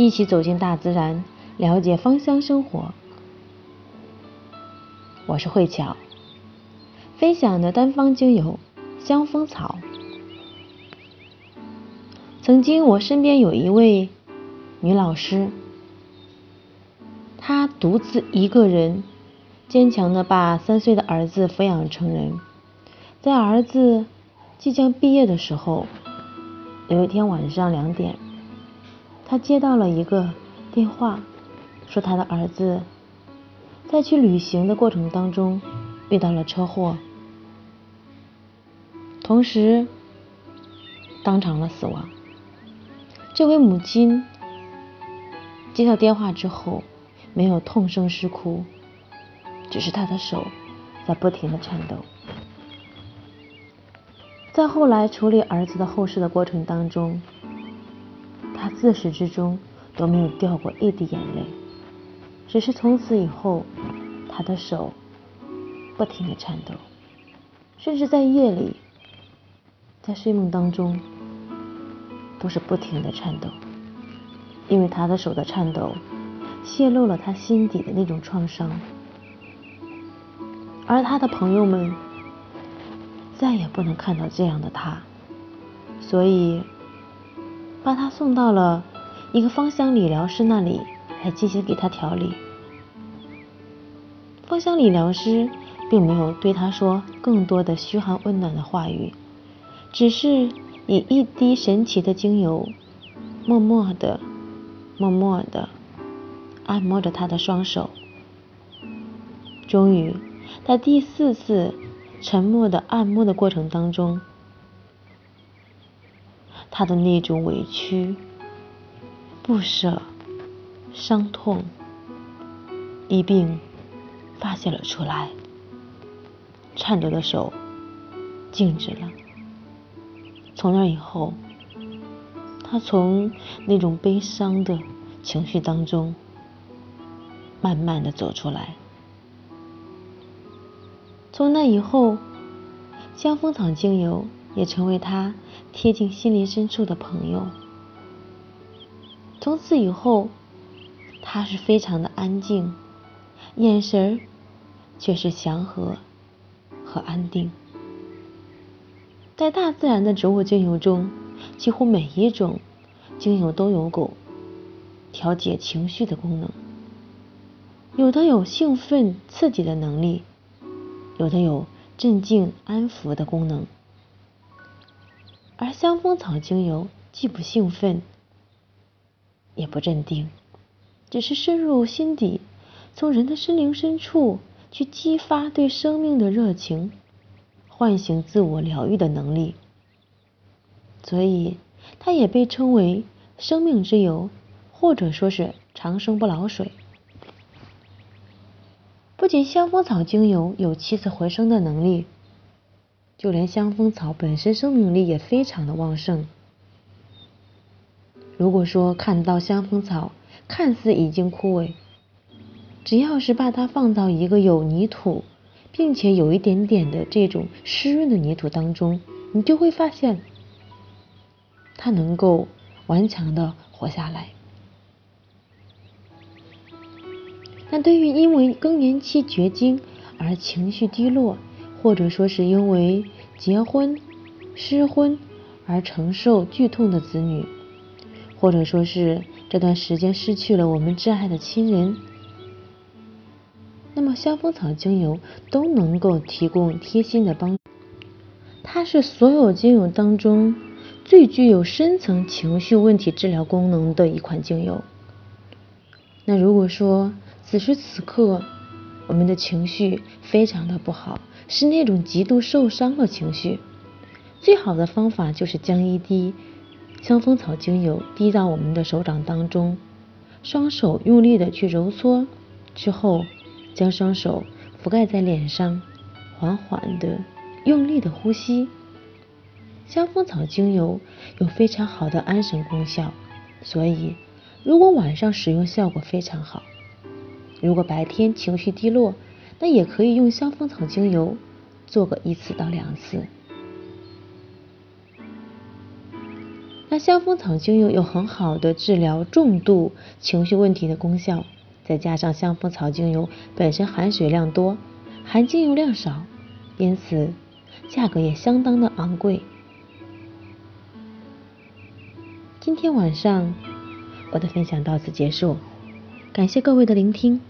一起走进大自然，了解芳香生活。我是慧巧，分享的单方精油香蜂草。曾经我身边有一位女老师，她独自一个人坚强的把三岁的儿子抚养成人。在儿子即将毕业的时候，有一天晚上两点，他接到了一个电话，说他的儿子在去旅行的过程当中遇到了车祸，同时当场了死亡。这位母亲接到电话之后，没有痛声失哭，只是她的手在不停的颤抖。在后来处理儿子的后事的过程当中，他自始至终都没有掉过一滴眼泪，只是从此以后，他的手不停的颤抖，甚至在夜里，在睡梦当中。都是不停的颤抖，因为他的手的颤抖泄露了他心底的那种创伤，而他的朋友们再也不能看到这样的他，所以把他送到了一个芳香理疗师那里来进行给他调理。芳香理疗师并没有对他说更多的嘘寒问暖的话语，只是。以一滴神奇的精油，默默的、默默的按摩着他的双手。终于，在第四次沉默的按摩的过程当中，他的那种委屈、不舍、伤痛一并发泄了出来，颤抖的手静止了。从那以后，他从那种悲伤的情绪当中慢慢的走出来。从那以后，香风草精油也成为他贴近心灵深处的朋友。从此以后，他是非常的安静，眼神却是祥和和安定。在大自然的植物精油中，几乎每一种精油都有狗调节情绪的功能。有的有兴奋刺激的能力，有的有镇静安抚的功能。而香蜂草精油既不兴奋，也不镇定，只是深入心底，从人的心灵深处去激发对生命的热情。唤醒自我疗愈的能力，所以它也被称为生命之油，或者说是长生不老水。不仅香蜂草精油有起死回生的能力，就连香蜂草本身生命力也非常的旺盛。如果说看到香蜂草看似已经枯萎，只要是把它放到一个有泥土。并且有一点点的这种湿润的泥土当中，你就会发现它能够顽强的活下来。那对于因为更年期绝经而情绪低落，或者说是因为结婚失婚而承受剧痛的子女，或者说是这段时间失去了我们挚爱的亲人。那么香蜂草精油都能够提供贴心的帮助，它是所有精油当中最具有深层情绪问题治疗功能的一款精油。那如果说此时此刻我们的情绪非常的不好，是那种极度受伤的情绪，最好的方法就是将一滴香风草精油滴到我们的手掌当中，双手用力的去揉搓之后。将双手覆盖在脸上，缓缓的、用力的呼吸。香风草精油有非常好的安神功效，所以如果晚上使用效果非常好。如果白天情绪低落，那也可以用香蜂草精油做个一次到两次。那香蜂草精油有很好的治疗重度情绪问题的功效，再加上香蜂草精油本身含水量多，含精油量少，因此价格也相当的昂贵。今天晚上我的分享到此结束，感谢各位的聆听。